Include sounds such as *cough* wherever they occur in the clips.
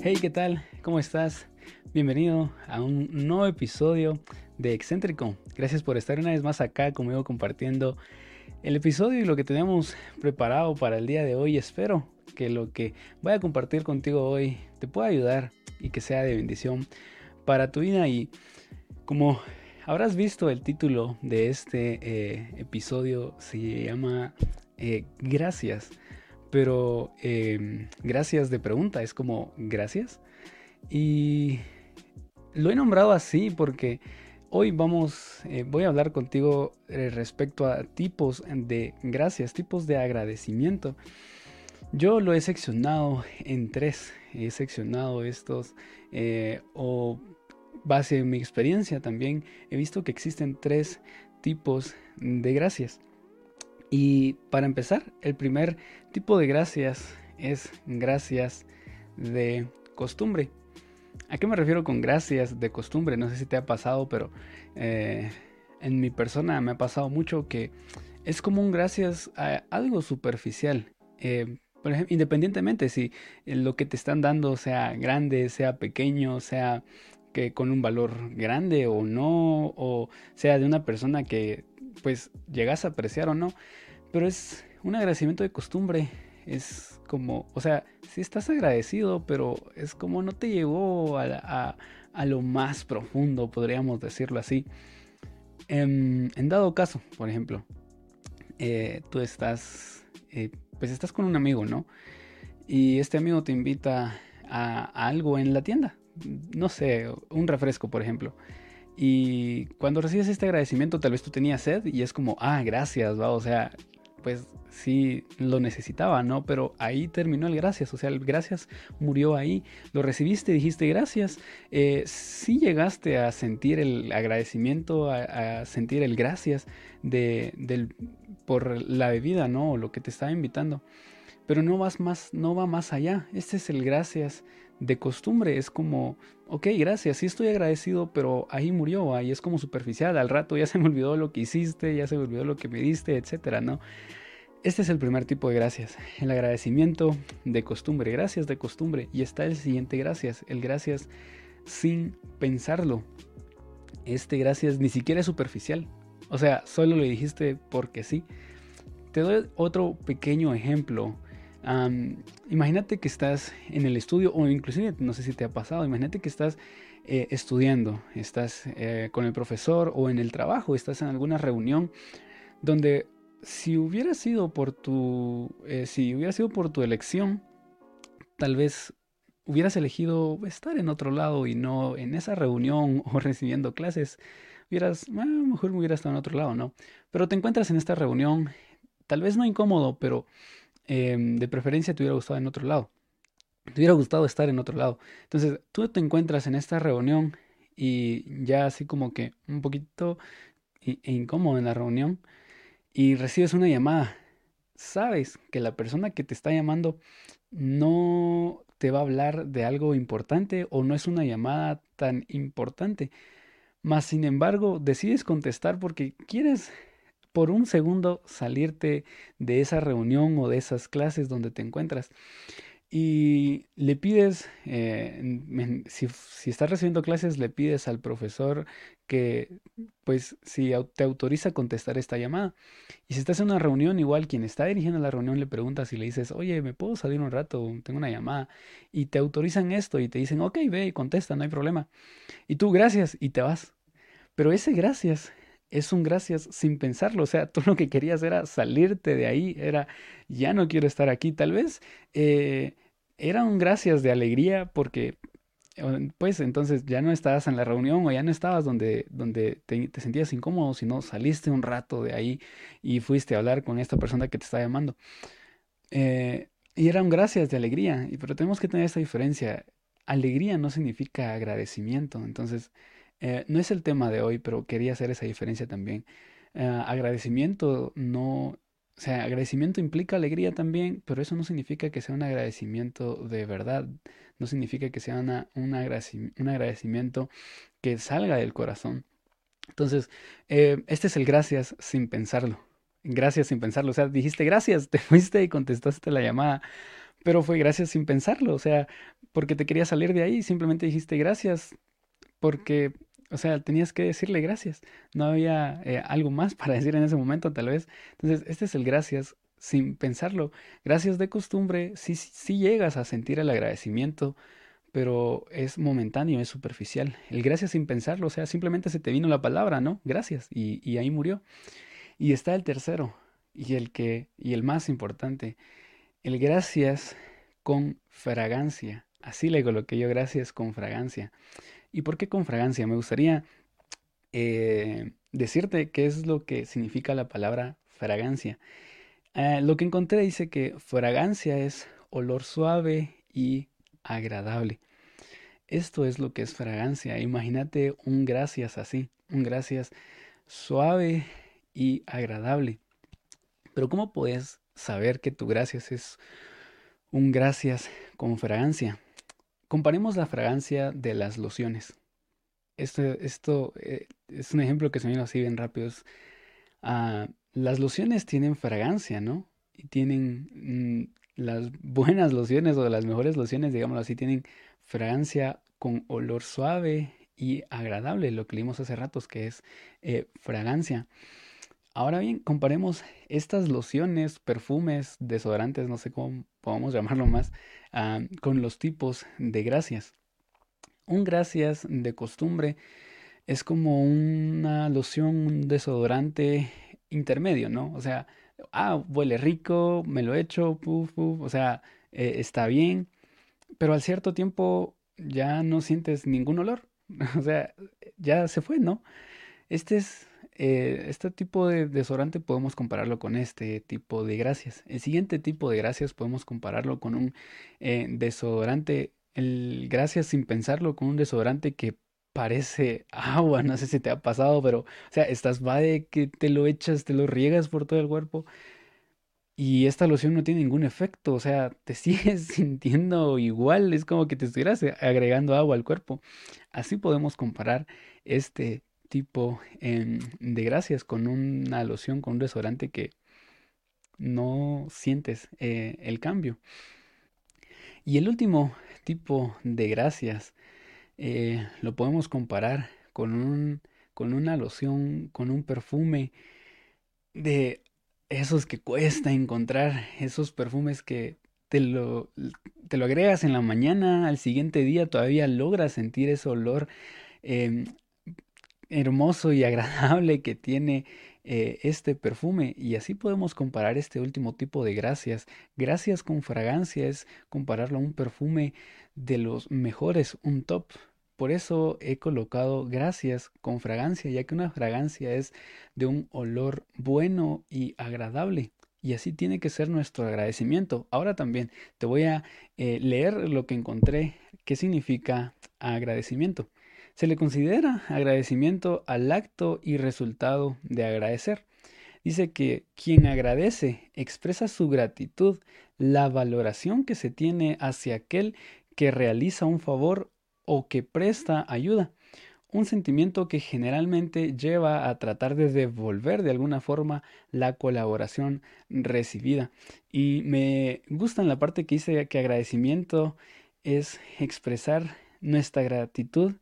Hey, ¿qué tal? ¿Cómo estás? Bienvenido a un nuevo episodio de Excéntrico. Gracias por estar una vez más acá conmigo compartiendo el episodio y lo que tenemos preparado para el día de hoy. Espero que lo que voy a compartir contigo hoy te pueda ayudar y que sea de bendición para tu vida. Y como habrás visto, el título de este eh, episodio se llama eh, Gracias pero em, gracias de pregunta, es como gracias. Y lo he nombrado así porque hoy vamos, eh, voy a hablar contigo eh, respecto a tipos de gracias, tipos de agradecimiento. Yo lo he seccionado en tres, he seccionado estos eh, o base en mi experiencia también he visto que existen tres tipos de gracias. Y para empezar, el primer tipo de gracias es gracias de costumbre. ¿A qué me refiero con gracias de costumbre? No sé si te ha pasado, pero eh, en mi persona me ha pasado mucho que es como un gracias a algo superficial. Eh, por ejemplo, independientemente si lo que te están dando sea grande, sea pequeño, sea que con un valor grande o no, o sea de una persona que pues llegas a apreciar o no, pero es un agradecimiento de costumbre. Es como, o sea, sí estás agradecido, pero es como no te llegó a, lo más profundo, podríamos decirlo así. En, dado caso, por ejemplo, eh, tú estás, eh, pues estás con un amigo, ¿no? Y este amigo te invita a, algo en la tienda, no sé, un refresco, por ejemplo. Y cuando recibes este agradecimiento, tal vez tú tenías sed y es como, ah, gracias, va, o sea, pues sí lo necesitaba, ¿no? Pero ahí terminó el gracias, o sea, el gracias murió ahí, lo recibiste, dijiste gracias, eh, sí llegaste a sentir el agradecimiento, a, sentir el gracias de, del, por la bebida, ¿no? O lo que te estaba invitando, pero no vas más, no va más allá, este es el gracias de costumbre, es como, ok, gracias, sí estoy agradecido, pero ahí murió, ahí es como superficial, al rato ya *laughs* se me olvidó lo que hiciste, ya se me olvidó lo que me diste, etcétera, ¿no? Este es el primer tipo de gracias, el agradecimiento de costumbre, gracias de costumbre. Y está el siguiente gracias, el gracias sin pensarlo. Este gracias ni siquiera es superficial, o sea, solo lo dijiste porque sí. Te doy otro pequeño ejemplo imagínate que estás en el estudio o inclusive no sé si te ha pasado, imagínate que estás eh, estudiando, estás eh, con el profesor o en el trabajo, estás en alguna reunión donde si hubiera sido por tu, eh, si hubiera sido por tu elección, tal vez hubieras elegido estar en otro lado y no en esa reunión *laughs* o recibiendo clases, hubieras, a lo mejor me hubiera estado en otro lado, ¿no? Pero te encuentras en esta reunión, tal vez no incómodo, pero Em, de preferencia te hubiera gustado en otro lado. Te hubiera gustado estar en otro lado. Entonces, tú te encuentras en esta reunión y ya así como que un poquito e incómodo en la reunión y recibes una llamada. Sabes que la persona que te está llamando no te va a hablar de algo importante o no es una llamada tan importante. Mas, sin embargo, decides contestar porque quieres por un segundo salirte de esa reunión o de esas clases donde te encuentras y le pides, eh, si, si, estás recibiendo clases, le pides al profesor que, pues, si te autoriza a contestar esta llamada. Y si estás en una reunión, igual quien está dirigiendo la reunión le preguntas y le dices, oye, ¿me puedo salir un rato? Tengo una llamada. Y te autorizan esto y te dicen, ok, ve y contesta, no hay problema. Y tú, gracias, y te vas. Pero ese gracias es un gracias sin pensarlo. O sea, tú lo que querías era salirte de ahí, era ya no quiero estar aquí. Tal vez eh, era un gracias de alegría porque pues entonces ya no estabas en la reunión o ya no estabas donde, donde te, sentías incómodo, sino saliste un rato de ahí y fuiste a hablar con esta persona que te está llamando. Eh, y era un gracias de alegría, pero tenemos que tener esta diferencia. Alegría no significa agradecimiento, entonces eh, no es el tema de hoy, pero quería hacer esa diferencia también. Eh, agradecimiento no, o sea, agradecimiento implica alegría también, pero eso no significa que sea un agradecimiento de verdad, no significa que sea una, un, agradecimiento que salga del corazón. Entonces, eh, este es el gracias sin pensarlo. Gracias sin pensarlo. O sea, dijiste gracias, *laughs* te fuiste y contestaste la llamada, pero fue gracias sin pensarlo, o sea, porque te quería salir de ahí, simplemente dijiste gracias, porque, o sea, tenías que decirle gracias, no había eh, algo más para *laughs* decir en ese momento tal vez. Entonces, este es el gracias sin pensarlo. Gracias de costumbre, sí, sí llegas a sentir el agradecimiento, pero es momentáneo, es superficial. El gracias sin pensarlo, o sea, simplemente se te vino la palabra, ¿no? Gracias, y, y ahí murió. Y está el tercero, y el que, y el más importante, el gracias con fragancia. Así le coloqué yo gracias con fragancia. ¿Y por qué con fragancia? Me gustaría eh, decirte qué es lo que significa la palabra fragancia. Ah, lo que encontré dice que fragancia es olor suave y agradable. Esto es lo que es fragancia. Imagínate un gracias así, un gracias suave y agradable. Pero ¿cómo puedes saber que tu gracias es un gracias con fragancia? Comparemos la fragancia de las lociones. Esto, esto eh, es un ejemplo que se me viene así bien rápido. Ah, las lociones tienen fragancia, ¿no? Y tienen mm, las buenas lociones o las mejores lociones, digámoslo así, tienen fragancia con olor suave y agradable, lo que leímos hace ratos, que es eh, fragancia. Ahora bien, comparemos estas lociones, perfumes, desodorantes, no sé cómo podemos *laughs* llamarlo más, ah, con los tipos de gracias. Un gracias de costumbre es como una loción, un desodorante intermedio, ¿no? O sea, ah, huele rico, me lo echo, puf, puf, o sea, eh, está bien, pero al cierto tiempo ya no sientes ningún olor, *laughs* o sea, ya se fue, ¿no? Este es, eh, este tipo de desodorante podemos compararlo con este tipo de gracias. El siguiente tipo de gracias podemos compararlo con un eh, desodorante, el gracias sin pensarlo, con un desodorante que parece *laughs* agua, no sé si te ha pasado, pero, o sea, estás va de que te lo echas, te lo riegas por todo el cuerpo y esta loción no tiene ningún efecto, o sea, te *laughs* sigues sintiendo igual, es como que te estuvieras agregando agua al cuerpo. Así podemos comparar este tipo de gracias con una loción, con un desodorante que no sientes eh, el cambio. Y el último tipo de gracias eh, lo podemos comparar con un, con una loción, con un perfume de esos que cuesta encontrar, esos perfumes que te lo, te lo agregas en la mañana, al siguiente día todavía logras sentir ese olor em, hermoso y *laughs* agradable que tiene eh, este perfume. Y así podemos comparar este último tipo de gracias. Gracias con fragancia es compararlo a un perfume de los mejores, un top. Por eso he colocado gracias con fragancia, ya que una fragancia es de un olor bueno y agradable. Y así tiene que ser nuestro agradecimiento. Ahora también te voy a eh, leer lo que encontré. ¿Qué significa agradecimiento? Se le considera agradecimiento al acto y resultado de agradecer. Dice que quien agradece expresa su gratitud, la valoración que se tiene hacia aquel que realiza un favor o que presta ayuda. Un sentimiento que generalmente lleva a tratar de devolver de alguna forma la colaboración recibida. Y me gusta en la parte que dice que agradecimiento es expresar nuestra gratitud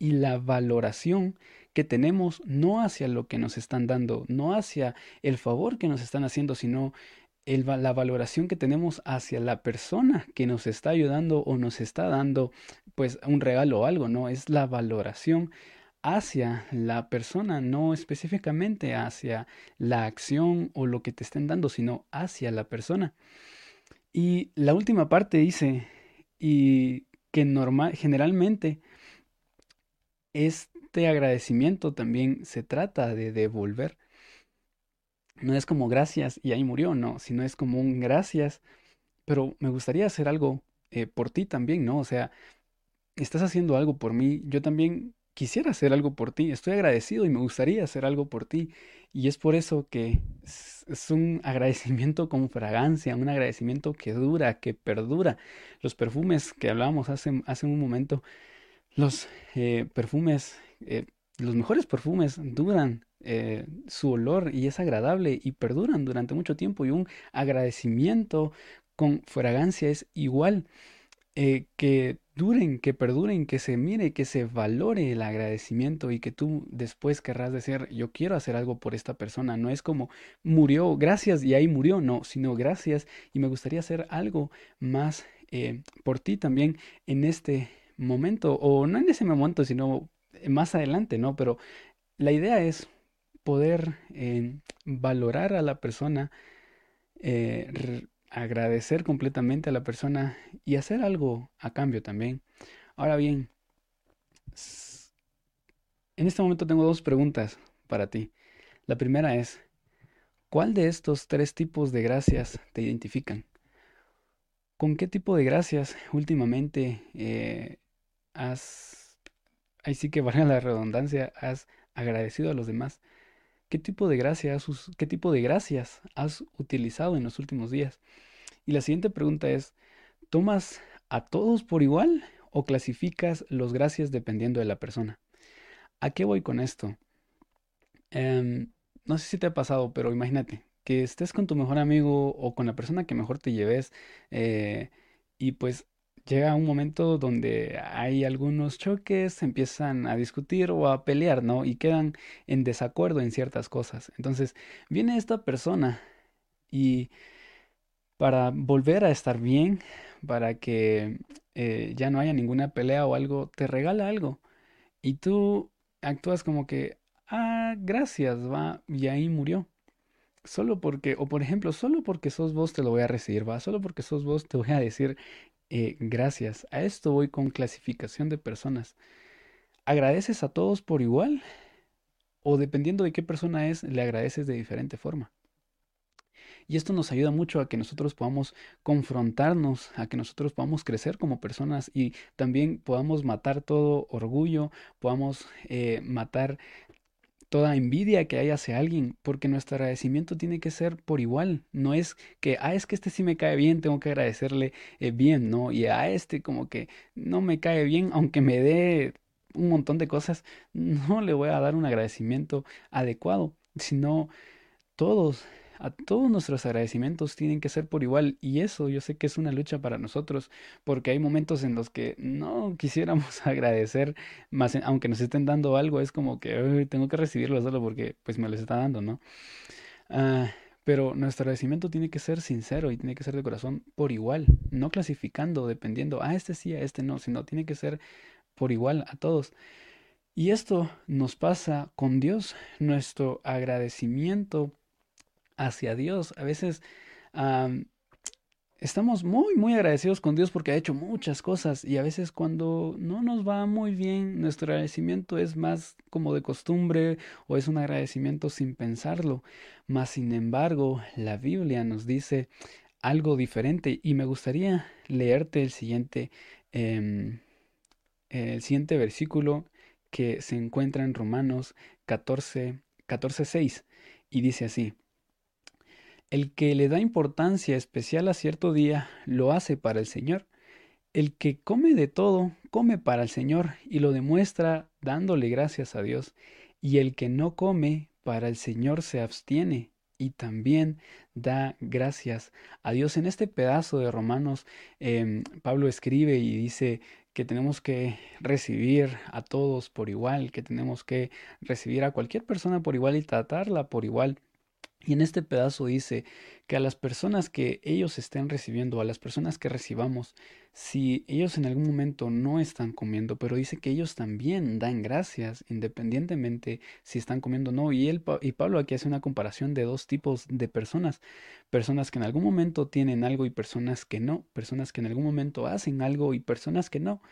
y la valoración que tenemos no hacia lo que nos están dando, no hacia el favor que nos están haciendo, sino la valoración que tenemos hacia la persona que nos está ayudando o nos está dando pues un regalo o algo, ¿no? Es la valoración hacia la persona, no específicamente hacia la acción o lo que te estén dando, sino hacia la persona. Y la última parte dice, y que normal, generalmente este agradecimiento también se trata de devolver no es como gracias y ahí murió, no, sino es como un gracias, pero me gustaría hacer algo eh, por ti también, ¿no? O sea, estás haciendo algo por mí, yo también quisiera hacer algo por ti, estoy agradecido y me gustaría hacer algo por ti. Y es por eso que es un *laughs* agradecimiento con fragancia, un agradecimiento que dura, que perdura. Los perfumes que hablábamos hace, hace un momento, los eh, perfumes, eh, los mejores perfumes duran eh, su olor y es agradable y perduran durante mucho tiempo y un agradecimiento con fragancia es igual. Que duren, que perduren, que se mire, que se valore el agradecimiento y que tú después querrás decir, yo quiero hacer algo por esta persona. No es como murió, gracias y ahí murió, no, sino gracias y me gustaría hacer algo más por ti también en este momento, o no en ese momento, sino más adelante, ¿no? Pero la idea es poder eh, valorar a la persona, eh, agradecer completamente a la persona y hacer algo a cambio también. Ahora bien, en este momento tengo dos preguntas para ti. La primera es, ¿cuál de estos tres tipos de gracias te identifican? ¿Con qué tipo de gracias últimamente eh, has, ahí sí que valga la redundancia, has agradecido a los demás? ¿Qué tipo de gracias, qué tipo de gracias has utilizado en los últimos días? Y la siguiente pregunta es, ¿tomas a todos por igual o clasificas los gracias dependiendo de la persona? ¿A qué voy con esto? Em, no sé si te ha pasado, pero imagínate que estés con tu mejor amigo o con la persona que mejor te lleves eh, y pues llega un momento donde hay algunos choques, empiezan a discutir o a pelear, ¿no? Y quedan en desacuerdo en ciertas cosas. Entonces, viene esta persona y para volver a estar bien, para que eh, ya no haya ninguna pelea o algo, te regala algo. Y tú actúas como que, ah, gracias, va, y ahí murió. Solo porque, o por ejemplo, solo porque sos vos te lo voy a recibir, va, solo porque sos vos te voy a decir eh, gracias. A esto voy con clasificación de personas. ¿Agradeces a todos por igual? O dependiendo de qué persona es, le agradeces de diferente forma. Y esto nos ayuda mucho a que nosotros podamos confrontarnos, a que nosotros podamos crecer como personas y también podamos matar todo orgullo, podamos eh, matar toda envidia que hay hacia alguien, porque nuestro agradecimiento tiene que ser por igual. No es que, ah, es que este sí me cae bien, tengo que agradecerle eh, bien, ¿no? Y a este como que no me cae bien, aunque me dé un montón de cosas, *laughs* no le voy a dar un agradecimiento adecuado, sino todos a todos nuestros agradecimientos tienen que ser por igual y eso yo sé que es una lucha para nosotros porque hay momentos en los que no quisiéramos *laughs* agradecer más aunque nos estén dando algo es como que tengo que recibirlo solo porque pues me lo está dando no ah, pero nuestro agradecimiento tiene que ser sincero y tiene que ser de corazón por igual no clasificando dependiendo a este sí a este no sino tiene que ser por igual a todos. Y esto nos pasa con Dios nuestro agradecimiento hacia Dios. A veces estamos muy, muy agradecidos con Dios porque ha hecho muchas cosas y a veces cuando no nos va muy bien, nuestro agradecimiento es más como de costumbre o es un agradecimiento sin pensarlo. Mas, sin embargo, la Biblia nos dice algo diferente y me gustaría leerte el siguiente, em, el siguiente versículo que se encuentra en Romanos 14, 14, 6 y dice así. El que le da importancia especial a cierto día lo hace para el Señor. El que come de todo, come para el Señor y lo demuestra dándole gracias a Dios. Y el que no come, para el Señor se abstiene y también da gracias a Dios. En este pedazo de Romanos, em, Pablo escribe y dice que tenemos que recibir a todos por igual, que tenemos que recibir a cualquier persona por igual y tratarla por igual. Y en este pedazo dice que a las personas que ellos estén recibiendo, a las personas que recibamos, si ellos en algún momento no están comiendo, pero dice que ellos también dan gracias independientemente si están comiendo o no. Y, él, y Pablo aquí hace una comparación de dos tipos de personas. Personas que en algún momento tienen algo y personas que no. Personas que en algún momento hacen algo y personas que no.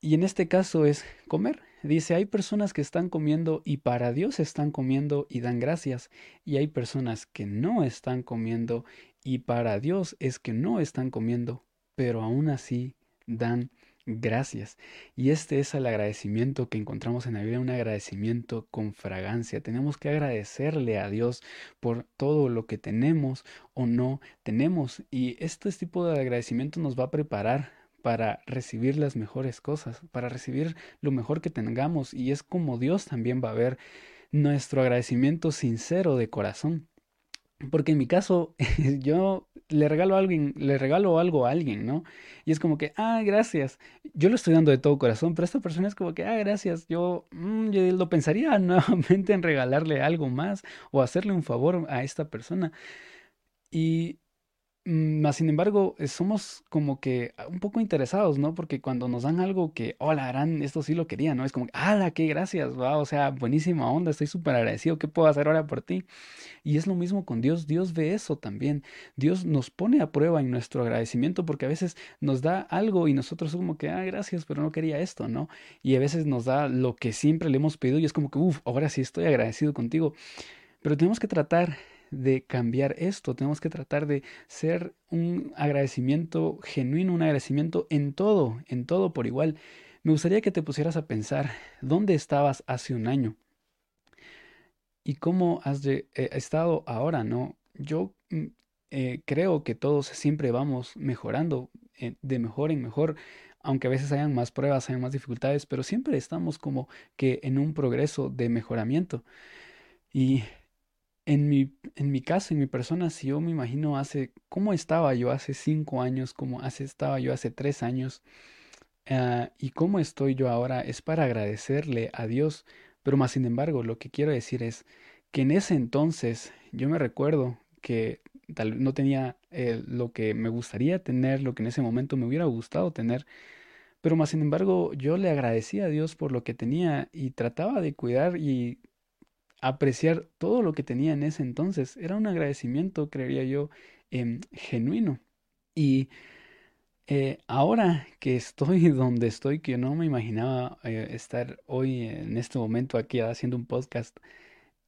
Y en este caso es comer. Dice, hay personas que están comiendo y para Dios están comiendo y dan gracias. Y hay personas que no están comiendo y para Dios es que no están comiendo, pero aún así dan gracias. Y este es el agradecimiento que encontramos en la Biblia, un agradecimiento con fragancia. Tenemos que agradecerle a Dios por todo lo que tenemos o no tenemos. Y este tipo de agradecimiento nos va a preparar para recibir las mejores cosas, para recibir lo mejor que tengamos y es como Dios también va a ver nuestro agradecimiento sincero de corazón. Porque en mi caso, *laughs* yo le regalo, a alguien, le regalo algo a alguien, ¿no? Y es como que, ah, gracias. Yo lo estoy dando de todo corazón, pero esta persona es como que, ah, gracias. Yo, mm, yo lo pensaría *laughs* nuevamente en regalarle algo más o hacerle un favor a esta persona. Y más sin embargo, eh, somos como que ah, un poco interesados, ¿no? Porque cuando nos dan algo que, hola, harán, esto sí lo quería, ¿no? Es como, ¡hala, qué gracias! Wow, o sea, buenísima onda, estoy súper agradecido, ¿qué puedo hacer ahora por ti? Y es lo mismo con Dios, Dios ve eso también. Dios nos pone a prueba en nuestro agradecimiento porque a veces nos da algo y nosotros como que, ah, gracias, pero no quería esto, ¿no? Y a veces nos da lo que siempre le hemos pedido y es como que, uff, ahora sí estoy agradecido contigo. Pero tenemos que tratar de cambiar esto, tenemos que tratar de ser un agradecimiento genuino, un agradecimiento en todo, en todo por igual. Me gustaría que te pusieras a pensar dónde estabas hace un año y cómo has eh, estado ahora, ¿no? Yo mm, eh, creo que todos siempre vamos mejorando eh, de mejor en mejor, aunque a veces hayan más pruebas, hayan más dificultades, pero siempre estamos como que en un progreso de mejoramiento. Y en mi, en mi caso, en mi persona, si yo me imagino hace, cómo estaba yo hace cinco años, cómo hace, estaba yo hace tres años, ah, y cómo estoy yo ahora, es para agradecerle a Dios. Pero más sin embargo, lo que quiero decir es que en ese entonces yo me recuerdo que tal, no tenía eh, lo que me gustaría tener, lo que en ese momento me hubiera gustado tener. Pero más sin embargo, yo le agradecía a Dios por lo que tenía y trataba de cuidar y apreciar todo lo que tenía en ese entonces. Era un agradecimiento, creería yo, em, genuino. Y eh, ahora que estoy *laughs* donde estoy, que no me imaginaba eh, estar hoy en este momento aquí haciendo un podcast,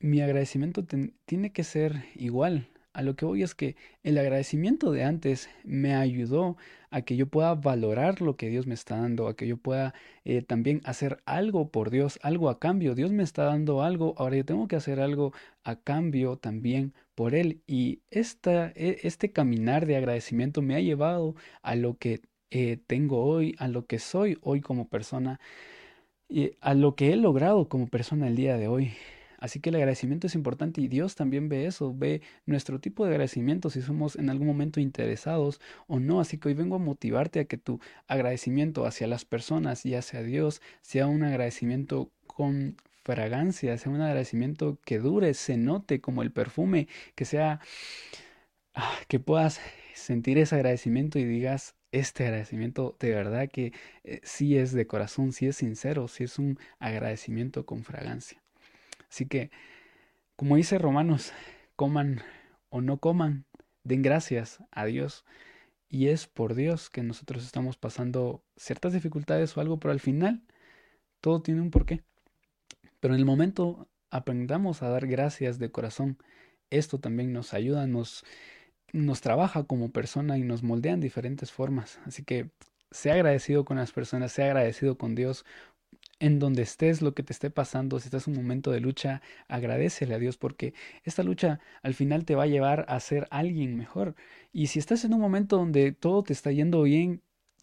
mi agradecimiento tiene que ser igual a lo que voy es que el agradecimiento de antes me ayudó a que yo pueda valorar lo que Dios me está dando, a que yo pueda eh, también hacer algo por Dios, algo a cambio. Dios me está dando algo, ahora yo tengo que hacer algo a cambio también por Él. Y esta, e, este caminar de agradecimiento me ha llevado a lo que eh, tengo hoy, a lo que soy hoy como persona, y a lo que he logrado como persona el día de hoy. Así que el agradecimiento es importante y Dios también ve eso, ve nuestro tipo de agradecimiento, si somos en algún momento interesados o no. Así que hoy vengo a motivarte a que tu agradecimiento hacia las personas y hacia Dios sea un agradecimiento con fragancia, sea un agradecimiento que dure, se note como el perfume, que sea, ah, que puedas sentir ese agradecimiento y digas, este agradecimiento de verdad que eh, sí es de corazón, sí es sincero, sí es un agradecimiento con fragancia. Así que, como dice Romanos, coman o no coman, den gracias a Dios. Y es por Dios que nosotros estamos pasando ciertas dificultades o algo, pero al final todo tiene un porqué. Pero en el momento aprendamos a dar gracias de corazón. Esto también nos ayuda, nos, nos trabaja como persona y nos moldea en diferentes formas. Así que sea agradecido con las personas, sea agradecido con Dios en donde estés, lo que te esté pasando, si estás en un momento de lucha, agradecele a Dios porque esta lucha al final te va a llevar a ser alguien mejor. Y si estás en un momento donde todo te está yendo bien,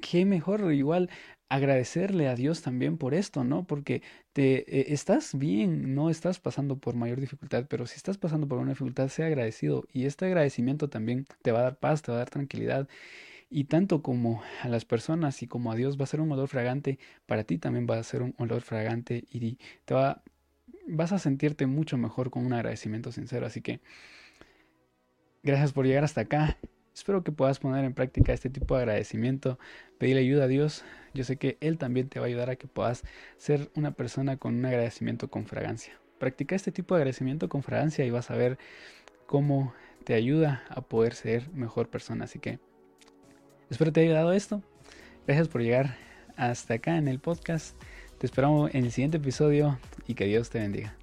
qué mejor igual agradecerle a Dios también por esto, ¿no? Porque te eh, estás bien, no estás pasando por mayor dificultad, pero si estás pasando por una dificultad, sea agradecido y este agradecimiento también te va a dar paz, te va a dar tranquilidad y tanto como a las personas y como a Dios va a ser un olor fragante, para ti también va a ser un olor fragante y te va, vas a sentirte mucho mejor con un agradecimiento sincero. Así que gracias por llegar hasta acá. Espero que puedas poner en práctica este tipo de agradecimiento, pedirle ayuda a Dios. Yo sé que Él también te va a ayudar a que puedas ser una persona con un agradecimiento con fragancia. Practica este tipo de agradecimiento con fragancia y vas a ver cómo te ayuda a poder ser mejor persona. Así que Espero te haya ayudado esto. Gracias por llegar hasta acá en el podcast. Te esperamos en el siguiente episodio y que Dios te bendiga.